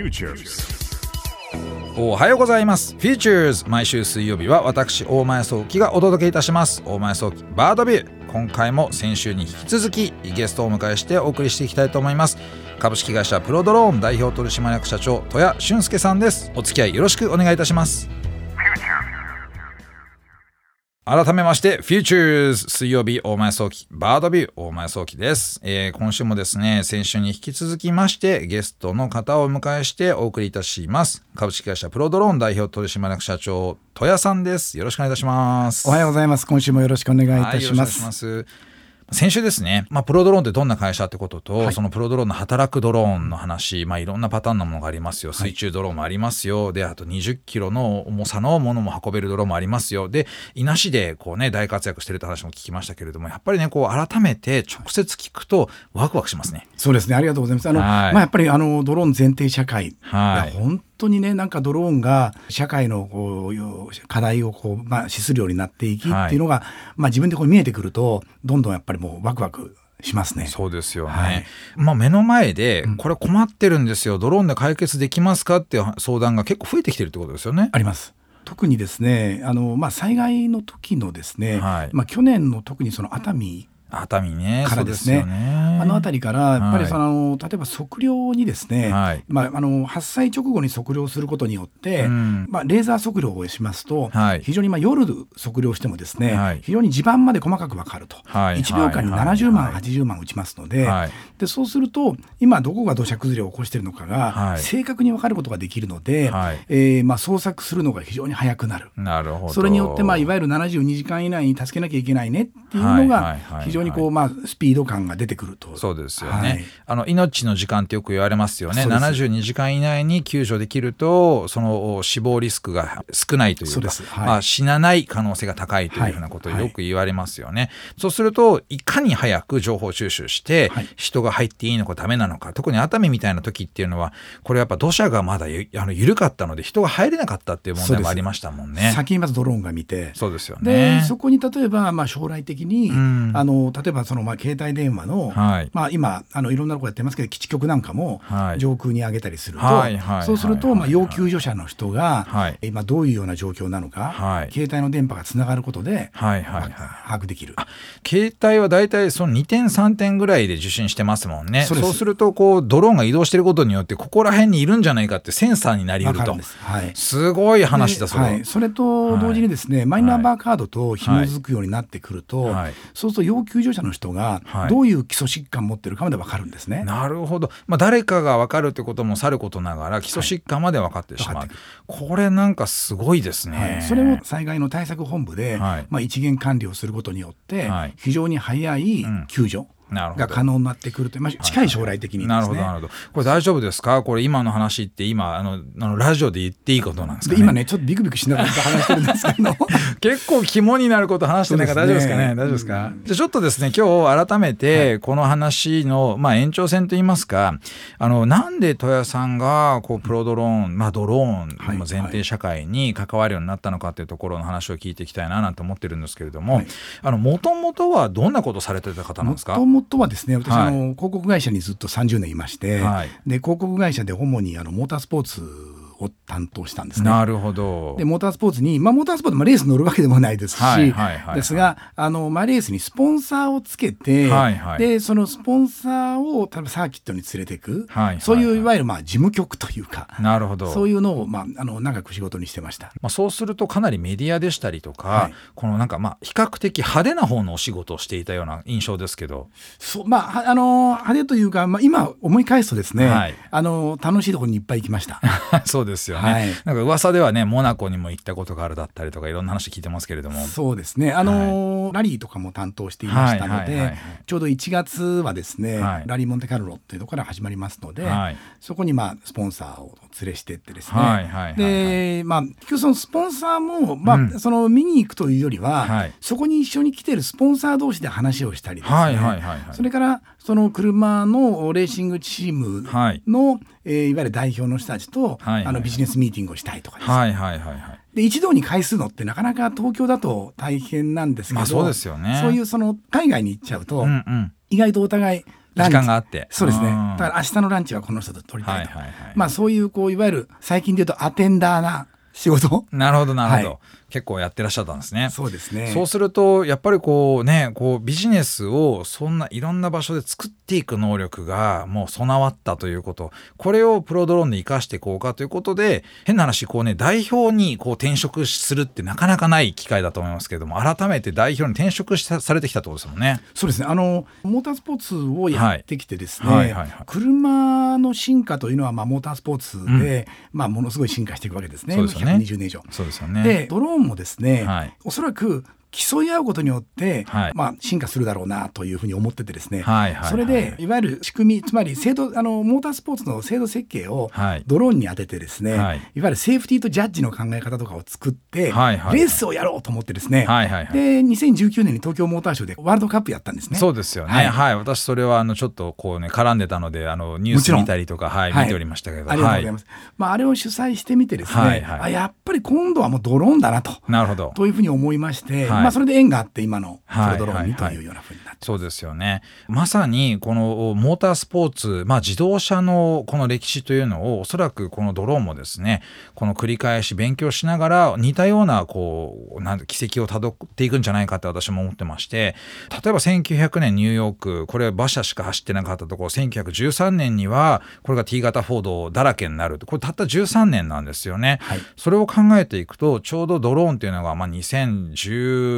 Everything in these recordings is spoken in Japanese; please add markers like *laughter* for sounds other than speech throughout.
Futures. おはようございます。フューチャーズ毎週水曜日は私、大前創希がお届けいたします。大前創希バードビュー。今回も先週に引き続きゲストをお迎えしてお送りしていきたいと思います。株式会社プロドローン代表取締役社長、戸谷俊介さんです。お付き合いよろしくお願いいたします。改めまして、フューチャーズ水曜日大前創希バードビュー大前創希です、えー今週もですね、先週に引き続きましてゲストの方をお迎えしてお送りいたします。株式会社プロドローン代表取締役社長、戸谷さんです。よろしくお願いいたします。おはようございます。今週もよろしくお願いいはい、たします。よろしくお願いします。先週ですね、まあ、プロドローンってどんな会社ってことと、そのプロドローンの働くドローンの話、まあ、いろんなパターンのものがありますよ。水中ドローンもありますよ。で、あと20キロの重さのものも運べるドローンもありますよ。で、伊那市でこうね、大活躍してるって話も聞きましたけれども、やっぱりね、こう改めて直接聞くとワクワクしますね。そうですね。ありがとうございます。あの、はいまあやっぱりあのドローン前提社会、はい本当にねなんかドローンが社会のこういう課題をこうまあ資するようになっていきっていうのが、まあ自分でこう見えてくるとどんどんやっぱりもうワクワクしますね。そうですよね。はいまあ目の前で、これ困ってるんですよ、ドローンで解決できますかっていう相談が結構増えてきてるってことですよね。あります。特にですね、あのまあ災害の時のですね、はいまあ去年の特にその熱海熱海ね、からですね。ね。あの辺りからやっぱりはいその、例えば測量にですね、はい。まあ、あの発災直後に測量することによって、うん。まあ、レーザー測量をしますと、はい。非常にまあ夜測量してもですね、はい。非常に地盤まで細かく分かると、はい。1秒間にはい。70万、はい。80万打ちますので,、はい。でそうすると今どこが土砂崩れを起こしているのかが、はい。正確に分かることができるので、はい。えーまあ、捜索するのが非常に早くなる。なるほど。それによって、まあ、いわゆる72時間以内に助けなきゃいけないねっていうのはいはいがはいはい。非常にこう、まあ、スピード感が出てくると。そうですよね、はい。あの命の時間ってよく言われますよね。そうです。72時間以内に救助できるとその死亡リスクが少ないというかそうです。はい。まあ、死なない可能性が高いというふうなことをよく言われますよね、そうするといかに早く情報収集して、はい。人が入っていいのかダメなのか特に熱海みたいな時っていうのはこれやっぱ土砂がまだゆあの緩かったので人が入れなかったっていう問題もありましたもんね。先にまずドローンが見てそうですよでね。そこに例えばまあ将来的に、ん。あの例えばそのまあ携帯電話の、はい。まあ、今あのいろんなとこやってますけど基地局なんかもはい。上空に上げたりすると、はいはいそうするはい。とまあ要救助者の人が、はい。今どういうような状況なのか、はい。携帯の電波がつながることで、はいはいはい。把握できる。携帯は大体その2点3点ぐらいで受信してますもんね。そそうすするとこうドローンが移動してることによってここら辺にいるんじゃないかってセンサーになりうると。す。ごい話だそれ、はい、それと同時にですね、マイナンバーカードと紐づくようになってくると、はい。そうすると要救助者の人がはい。どういう基礎疾患を持ってるかまで分かるんですね。なるほど、まあ、誰かが分かるってこともさることながら基礎疾患まで分かってしまう、分かってこれなんかすごいですね、はい、それを災害の対策本部で、はい。まあ、一元管理をすることによって、はい。非常に早い救助なるほどが可能になってくるという、まあ、近い将来的にですね。なるほどなるほど。これ大丈夫ですか？これ今の話って今あのあのラジオで言っていいことなんですかね？で今ねちょっとビクビクしながら話してるんですけど。*laughs* 結構肝になること話してないから大丈夫ですかね。ね大丈夫ですか、じゃあちょっとですね今日改めてこの話の、まあ、延長線といいますかあのなんで戸谷さんがこうプロドローン、まあ、ドローンはい。の前提社会に関わるようになったのかというところの話を聞いていきたいななんて思ってるんですけれども、はい。あの元々はどんなことされてた方なんですか？もともとはですね私、はい。あの広告会社にずっと30年いまして、はい。で広告会社で主にあのモータースポーツを担当したんですね。なるほど。でモータースポーツに、まあ、モータースポーツ、まあ、レース乗るわけでもないですし、はいはいはいはい。ですがあの、まあ、レースにスポンサーをつけて、はいはい。でそのスポンサーを多分サーキットに連れていく、はいはいはいそういうい。わゆるまあ事務局というかなるほど。そういうのを、まあ、あの長く仕事にしてました。まあ、そうするとかなりメディアでしたりとか、はい。このなんかまあ比較的派手な方のお仕事をしていたような印象ですけど。そうまあはあの派手というか、まあ、今思い返すとですね、はい。あの楽しいところにいっぱい行きました。*laughs* そうですよね、はい。なんか噂ではねモナコにも行ったことがあるだったりとかいろんな話聞いてますけれども。そうですね。あのーラリーとかも担当していましたのはい。はいはいはいで、ちょうど1月はですね、はい。ラリーモンテカルロっていうところから始まりますので、はい。そこにまあスポンサーを連れしてってですね、はいはいはいはい。でまあ結局そのスポンサーもまあ、うん。その見に行くというよりは、はい。そこに一緒に来てるスポンサー同士で話をしたりですね、はいはいはいはい。それからその車のレーシングチームはい。の、えーいわゆる代表の人たちと、はいはいあのビジネスミーティングをしたいとかです。ねはいはいはいはい。で一堂に会するのってなかなか東京だと大変なんですけど、まあそうですよね。そういうその海外に行っちゃうと、うんうん。意外とお互い時間があって。そうですね。うんだから明日のランチはこの人と取りたいと、はいはいはい。まあそういうこういわゆる最近で言うとアテンダーな仕事。なるほどなるほど、はい結構やってらっしゃったんですね。そうですねそうするとやっぱりこうねこうビジネスをそんないろんな場所で作っていく能力がもう備わったということこれをプロドローンで生かしていこうかということで変な話こうね代表にこう転職するってなかなかない機会だと思いますけれども改めて代表に転職したされてきたってことですもんね。そうですねあのモータースポーツをやってきてですね、はいはいはいはい車の進化というのはまあモータースポーツで、まあ、ものすごい進化していくわけですねそうですよね120年以上。そうですよね。でドローンもですね、はい。おそらく競い合うことによって、はい。まあ、進化するだろうなというふうに思っててですね、はいはいはい。それでいわゆる仕組みつまり制度あのモータースポーツの制度設計をはい。ドローンに当ててですね、はい。い、わゆるセーフティーとジャッジの考え方とかを作って、はいはいはい。レースをやろうと思ってですね、はいはいはいで2019年に東京モーターショーでワールドカップやったんですね。そうですよね。は、はい。い私それはあのちょっとこうね絡んでたのであのニュース見たりとかはい、はい。見ておりましたけど。ありがとうございはます。まあ、あれを主催してみてですね、はいはい。あやっぱり今度はもうドローンだなと。なるほど。というふうに思いまして、はいまあそれで縁があって今のプはいロドローンにとはいうようなふうになってそうですよね。まさにこのモータースポーツ、まあ自動車のこの歴史というのをおそらくこのドローンもですね、この繰り返し勉強しながら似たようなこうなん軌跡をたどっていくんじゃないかって私も思ってまして、例えば1900年ニューヨーク、これ馬車しか走ってなかったところ、1913年にはこれが T 型フォードだらけになる。これたった13年なんですよね。はいそれを考えていくとちょうどドローンっていうのが、まあ、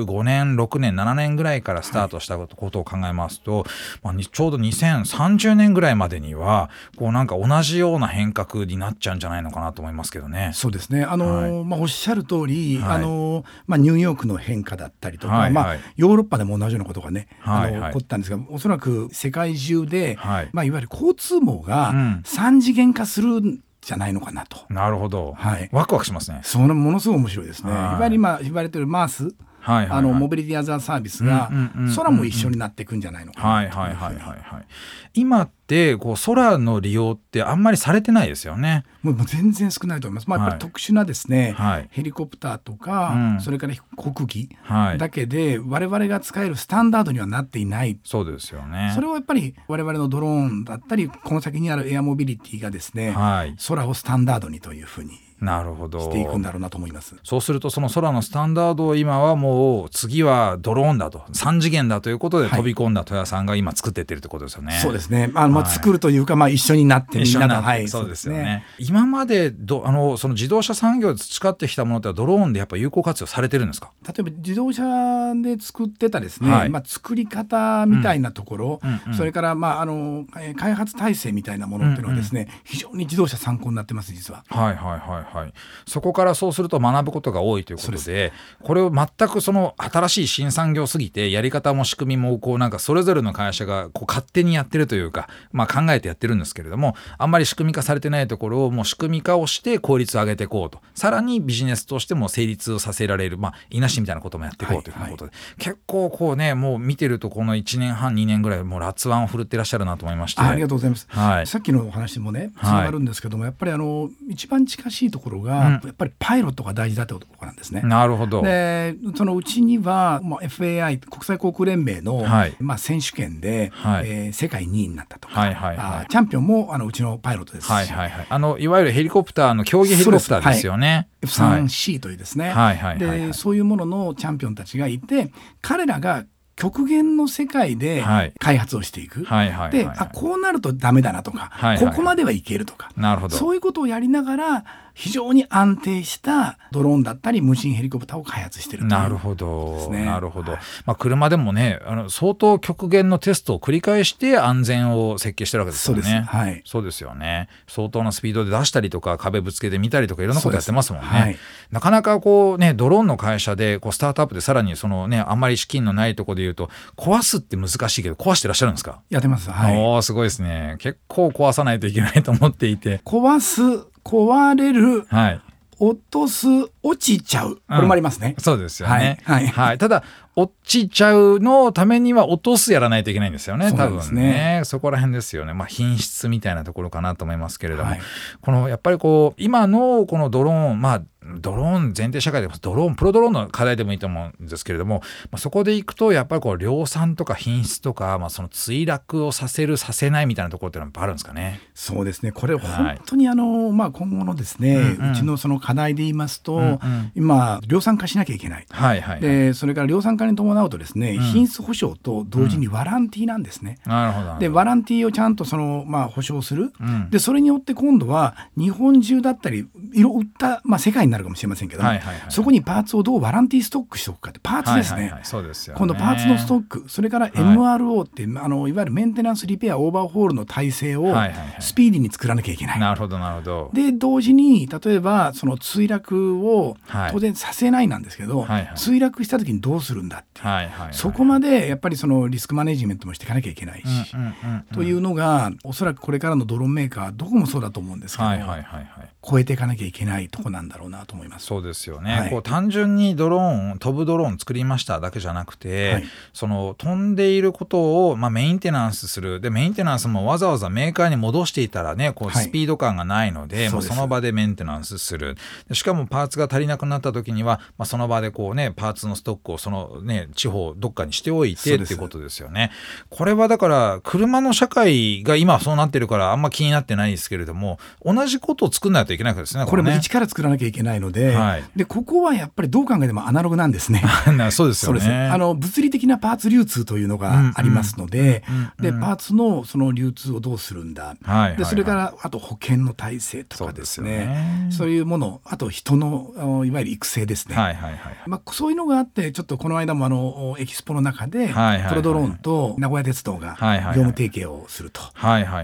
2015年6年7年ぐらいからスタートしたことを考えますと、まあ、にちょうど2030年ぐらいまでにはこうなんか同じような変革になっちゃうんじゃないのかなと思いますけどね。そうですね。あの、まあ、おっしゃる通り、はい。あのまあ、ニューヨークの変化だったりとか、まあはい。はい、ヨーロッパでも同じようなことがね、はいはい。あの起こったんですがおそらく世界中で、はい。まあ、いわゆる交通網がうん。三次元化するんじゃないのかなと。なるほど、はい。ワクワクしますね。そのものすごい面白いですね。い。はいわゆる今言われてるマース、はいはいはい。あのモビリティアザーサービスがうんうんうんうん。空も一緒になっていくんじゃないのかなはいはいはいはいはい。今ってこう空の利用ってあんまりされてないですよね。もう全然少ないと思います。まあ、やっぱり特殊なですね、はいヘリコプターとか、うんそれから航機はいだけで我々が使えるスタンダードにはなっていない。そうですよね。それをやっぱり我々のドローンだったりこの先にあるエアモビリティがですね、はい。空をスタンダードにというふうになるほど。していくんだろうなと思います。そうするとその空のスタンダードを今はもう次はドローンだと3次元だということではい飛び込んだ豊谷さんが今作ってってるってことですよね。そうですね。あのまあはい。作るというか、まあ一緒になってみんなが、はい、そうですよね。今までどあのその自動車産業で培ってきたものってドローンでやっぱ有効活用されてるんですか？例えば自動車で作ってたですね、はい。まあ、作り方みたいなところ、うん。うん。それから、まあ、あのえー開発体制みたいなものっていうのはですね、非常に自動車参考になってます実は。はいはいはいはい。そこからそうすると学ぶことが多いということで、これを全くその新しい新産業すぎてやり方も仕組みもこうなんかそれぞれの会社がこう勝手にやってるというか、まあ考えてやってるんですけれども、あんまり仕組み化されてないところをもう仕組み化をして効率を上げていこうと。さらにビジネスとしても成立をさせられる、まあいなしみたいなこともやっていこうということで、結構こうね、もう見てるとこの1年半2年ぐらいもう辣腕を振るってらっしゃるなと思いまして。あありがとうございます、はい。さっきのお話もねつはい。ながるんですけども、やっぱりあの一番近しいところが、うん。やっぱりパイロットが大事だというところなんですね。なるほど。でそのうちには、まあ、FAI 国際航空連盟の、はい。まあ、選手権で、はい。えー世界2位になったと。か、はいはいはい。あチャンピオンもあのうちのパイロットです。し、はいはいはい。あのいわゆるヘリコプターの競技ヘリコプターですよね。はい。F3C というですね、はいはいはいはい。でそういうもののチャンピオンたちがいて彼らが極限の世界ではい。開発をしていく。はいはいはいではい。あこうなるとダメだなとか、はいはい。ここまではいけるとか。なるほど。そういうことをやりながら非常に安定したドローンだったり無人ヘリコプターを開発しているというなるほど、なるほど、はいまあ、車でもねあの相当極限のテストを繰り返して安全を設計してるわけですよね。そうです。はい。そうですよね。相当なスピードで出したりとか壁ぶつけてみたりとかいろんなことやってますもんね、はい。なかなかこうねドローンの会社でこうスタートアップでさらにそのねあんまり資金のないところで言うと壊すって難しいけど壊してらっしゃるんですか、やってます。はい。おーすごいですね。結構壊さないといけないと思っていて。壊す壊れるはい。落とす落ちちゃう。これもありますね、そうですよね。はい。はい。ただ落ちちゃうのためには落とすやらないといけないんですよね。そうな多分ね。そこら辺ですよね。まあ品質みたいなところかなと思いますけれども、はい。このやっぱりこう今のこのドローンまあドローン前提社会でドローンプロドローンの課題でもいいと思うんですけれども、まあ、そこでいくとやっぱりこう量産とか品質とか、まあ、その墜落をさせるさせないみたいなところっていうのはあるんですかね。そうですね。これ本当にあの、はい、まあ、今後のですね、うんうん、うちのその課題で言いますと、うんうん、今量産化しなきゃいけない、はいはい、でそれから量産化に伴うとですね、うん、品質保証と同時にワランティーなんですね。なるほどでワランティーをちゃんとその、まあ、保証する、うん、でそれによって今度は日本中だったり色売った、まあ、世界になるかもしれませんけども、はいはいはい、そこにパーツをどうワランティーストックしておくかってパーツですね。そうですよ、今度パーツのストックそれから MRO って、はい、あのいわゆるメンテナンスリペアオーバーホールの体制をスピーディーに作らなきゃいけない。なるほどなるほど。で同時に例えばその墜落を当然させないなんですけど、はいはい。はい、墜落した時にどうするんだって、はいはいはい、そこまでやっぱりそのリスクマネジメントもしていかなきゃいけないし、うんうんうんうん、というのがおそらくこれからのドローンメーカーどこもそうだと思うんですけど、はいはいはいはい、超えていかなきゃいけないとこなんだろうなと思います。そうですよね、はい、こう単純にドローン飛ぶドローン作りましただけじゃなくて、はい、その飛んでいることを、まあ、メインテナンスする。でメインテナンスもわざわざメーカーに戻していたらねこうスピード感がないので、はい、もうその場でメンテナンスする。しかもパーツが足りなくなった時には、まあ、その場でこうねパーツのストックをそのね地方どっかにしておいてっていうことですよね。これはだから車の社会が今そうなってるからあんま気になってないですけれども同じことを作らないといけないですね。これも一から作らなきゃいけないので、はい、でここはやっぱりどう考えてもアナログなんですね。*laughs* そうですよね。あの物理的なパーツ流通というのがありますので、でパーツのその流通をどうするんだ。はい、でそれからあと保険の体制とかですね。そういうもの、あと人のいわゆる育成ですね。はいはいはい。まあそういうのがあってちょっとこの間もあのエキスポの中で、プロドローンと名古屋鉄道が業務提携をすると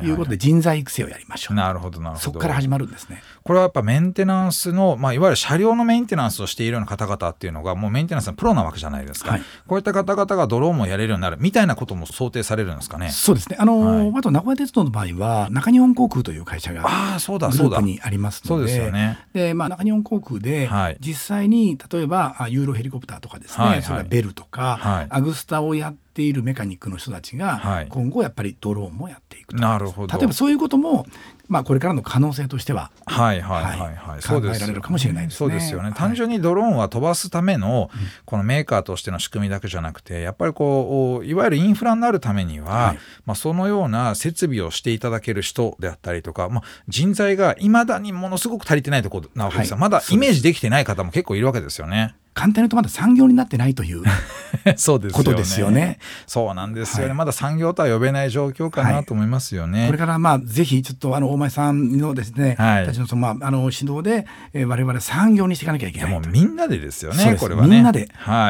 いうことで人材育成をやりましょう。なるほどなるほど。そこから始まるんですね。これはやっぱメンテナンスのまあいわゆる車両のメンテナンスをしているような方々っていうのがもうメンテナンスのプロなわけじゃないですか、はい、こういった方々がドローンもやれるようになるみたいなことも想定されるんですかね？そうですね。あの、はい、あと名古屋鉄道の場合は中日本航空という会社があそうだそうだ。にありますので。そうですよね。で、まあ、中日本航空で実際に例えばユーロヘリコプターとかですね、はいはい、それからベルとか、はい、アグスタをやっているメカニックの人たちが今後やっぱりドローンもやっていくと、なるほど。例えばそういうこともまあ、これからの可能性としては、はいはいはいはい、はい、考えられるかもしれないですね。そうですよね、単純にドローンは飛ばすための、このメーカーとしての仕組みだけじゃなくて、やっぱりこう、いわゆるインフラになるためには、はい、まあ、そのような設備をしていただける人であったりとか、まあ、人材がいまだにものすごく足りてないところなわけですよ、はい、まだイメージできてない方も結構いるわけですよね。簡単に言うとまだ産業になってないという *laughs* そうですことですよね。そうなんですよね、はい、まだ産業とは呼べない状況かなと思いますよね。はい、これからまあぜひちょっとあの大前さんのですね、はい、たちのそのまああの指導で、えー、我々産業にしていかなきゃいけないもうみんなでですよね。これはねみんなで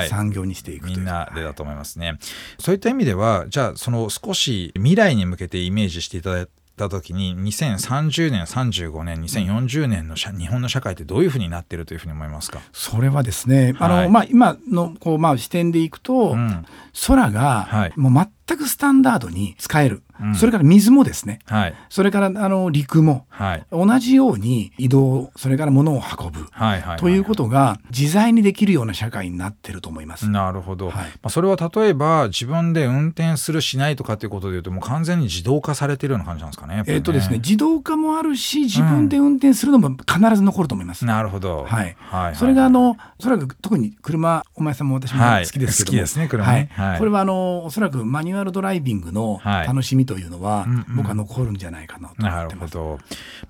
産業にしていく、みんなでだと思いますね。そういった意味ではじゃあその少し未来に向けてイメージしていただいた時に2030年35年2040年の日本の社会ってどういうふうになっているというふうに思いますか？それはですね、はい、あのまあ、今のこう、まあ、視点でいくと、うん、空がもう全くスタンダードに使えるそれから水もですね、はい、それからあの陸も、はい、同じように移動それから物を運ぶ、はいはい、ということが自在にできるような社会になってると思います。なるほど、まあ、それは例えば自分で運転するしないとかっていうことでいうともう完全に自動化されてるような感じなんですかね。ね。えっ、とですね自動化もあるし自分で運転するのも必ず残ると思います。うん、なるほど、はい、はい、それがあのおそらく特に車お前さんも私も好きですけども、好きですね車ね、はい。これはあのおそらくマニュアルドライビングの楽しみというのは、僕は残るんじゃないかなとなるほど、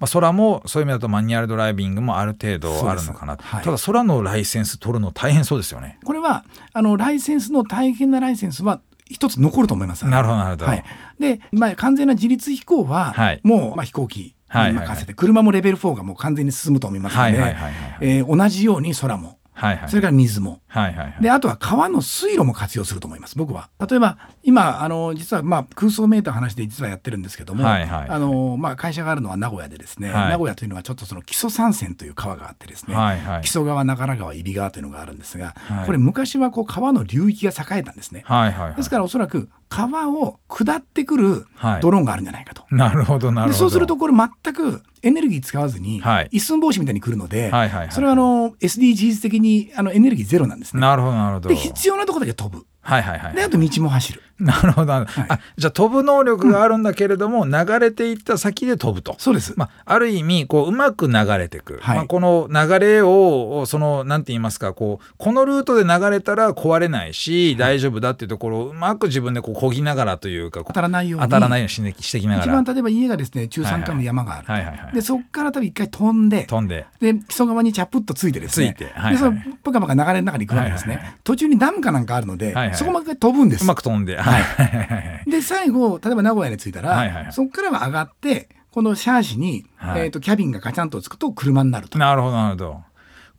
まあ、空もそういう意味だとマニュアルドライビングもある程度あるのかな、はい、ただ空のライセンス取るの大変そうですよね。これはあのライセンスの大変なライセンスは一つ残ると思います。なるほどなるほど。はい、で、まあ、完全な自律飛行は、もう、まあ、飛行機に任せて、車もレベル4がもう完全に進むと思いますので、同じように空も。はいはい、それから水も、はいはいはい、であとは川の水路も活用すると思います僕は。例えば今あの実はまあ空想メーター話で実はやってるんですけども、はいはい、あのまあ、会社があるのは名古屋でですね、はい、名古屋というのはちょっとその木曽山線という川があってですね、はいはい、木曽川長良川揖斐川というのがあるんですが、はい、これ昔はこう川の流域が栄えたんですね、はいはいはい、ですからおそらく川を下ってくるドローンがあるんじゃないかと。なるほどなるほど。そうするとこれ全くエネルギー使わずに、一寸法師みたいに来るので、はいはいはい、それはあの SDGs 的にあのエネルギーゼロなんですね。なるほどなるほど。で必要なところだけ飛ぶ。はいはいはい、であと道も走る。*laughs* なるほど、はい、あじゃあ飛ぶ能力があるんだけれども、うん、流れていった先で飛ぶと。そうです、まあ、ある意味こううまく流れていく、はい、まあ、この流れをそのなんて言いますかこうこのルートで流れたら壊れないし、大丈夫だっていうところをうまく自分でこうこぎながらというか当たらないように。当たらないようにしてきながら。一番例えば家がですね中山間の山がある、はいはい、でそこから多分一回飛んで飛んで。で木曽川にチャプッとついてですね。ついて、はいはい、でそのプカプカ流れの中に行くわけですね、はいはい、途中にダムかなんかあるので、はいはい、そこまで飛ぶんです。うまく飛んで、はい、*laughs* で最後例えば名古屋に着いたら、はいはいはい、そこからは上がってこのシャーシに、はい、えーと、キャビンがガチャンとつくと車になると。なるほどなるほど。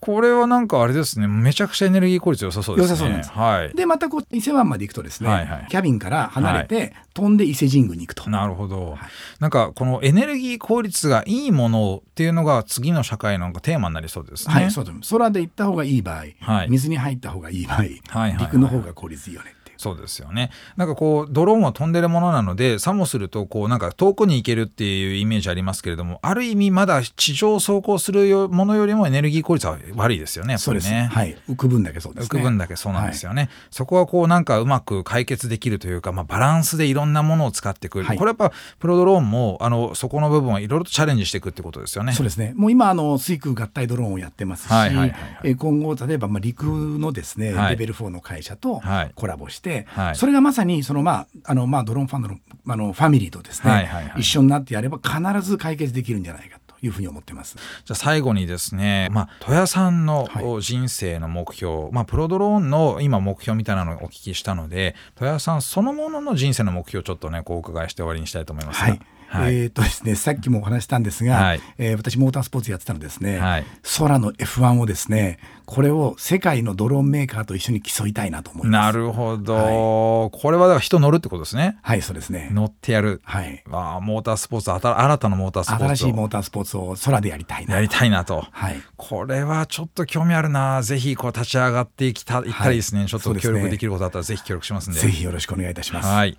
これはなんかあれですねめちゃくちゃエネルギー効率良さそうですね。良さそうなんです。はい、でまたこう伊勢湾まで行くとですね、はいはい、キャビンから離れて、はい、飛んで伊勢神宮に行くと。なるほど、はい、なんかこのエネルギー効率がいいものっていうのが次の社会のテーマになりそうですね。はい、そうです空で行った方がいい場合、はい、水に入った方がいい場合、はいはいはい、陸の方が効率いいよね。そうですよね。なんかこうドローンは飛んでるものなのでさもするとこうなんか遠くに行けるっていうイメージありますけれどもある意味まだ地上を走行するものよりもエネルギー効率は悪いですよねそうです。ねはい。浮く分だけそうです、ね、浮く分だけそうなんですよね、はい、そこはこうなんかうまく解決できるというか、まあ、バランスでいろんなものを使っていく、はい、これやっぱプロドローンもあのそこの部分はいろいろとチャレンジしていくってことですよね。そうですね。もう今あの水空合体ドローンをやってますし、はいはいはいはい、え今後例えばまあ陸のですね、レベル4の会社とコラボして、それがまさにその、まああのまあ、ドローンファンドのあのファミリーとですね、はいはいはい、一緒になってやれば必ず解決できるんじゃないかというふうに思ってます。じゃあ最後にですね、まあ、戸谷さんの人生の目標、はい、まあ、プロドローンの今目標みたいなのをお聞きしたので戸谷さんそのものの人生の目標をちょっとねこうお伺いして終わりにしたいと思います。はいはい、えっ、とですね、さっきもお話したんですが、はい、えー、私モータースポーツやってたのですね、はい、空の F1 をですね、これを世界のドローンメーカーと一緒に競いたいなと思います。なるほど、はい、これはだから人乗るってことですね。はい、そうですね。乗ってやる。はい。あモータースポーツ新たなモータースポーツ新しいモータースポーツを空でやりたいな。やりたいなと。はい。これはちょっと興味あるな。ぜひこう立ち上がっていきたいったらいいですね。ちょっと協力できることあったらぜひ協力しますんで。ぜひよろしくお願いいたします。はい。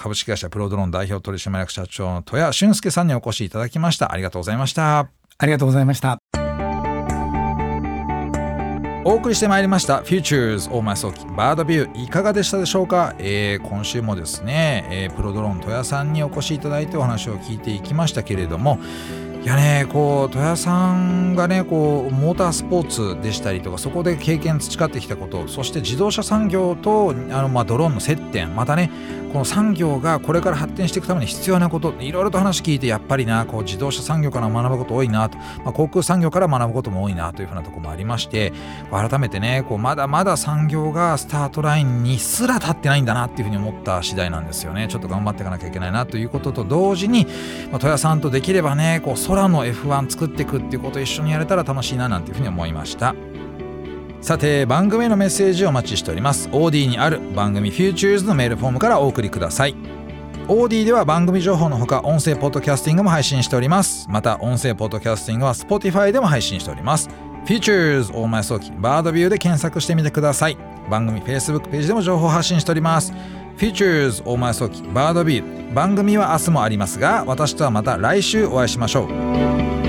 株式会社プロドローン代表取締役社長の戸谷俊介さんにお越しいただきました。ありがとうございました。ありがとうございました。お送りしてまいりました。Futures 大前早期バードビューいかがでしたでしょうか、えー、今週もですね、えー、プロドローン戸谷さんにお越しいただいてお話を聞いていきましたけれどもいやねこう戸谷さんがねこうモータースポーツでしたりとかそこで経験培ってきたことそして自動車産業とあの、まあ、ドローンの接点。またねこの産業がこれから発展していくために必要なこといろいろと話聞いてやっぱりなこう自動車産業から学ぶこと多いなと、まあ、航空産業から学ぶことも多いなというふうなとこもありまして改めてねこうまだまだ産業がスタートラインにすら立ってないんだなっていうふうに思った次第なんですよね。ちょっと頑張っていかなきゃいけないなということと同時に、まあ、さんとできればねこう空の F1 作っていくっていうことを一緒にやれたら楽しいななんていうふうに思いました。さて番組へのメッセージをお待ちしております。OD にある番組 Futures のメールフォームからお送りください。OD では番組情報のほか音声ポッドキャスティングも配信しております。また音声ポッドキャスティングは Spotify でも配信しております。Futures 大前早期バードビューで検索してみてください。番組 Facebook ページでも情報発信しております。Futures 大前早期バードビュー番組は明日もありますが私とはまた来週お会いしましょう。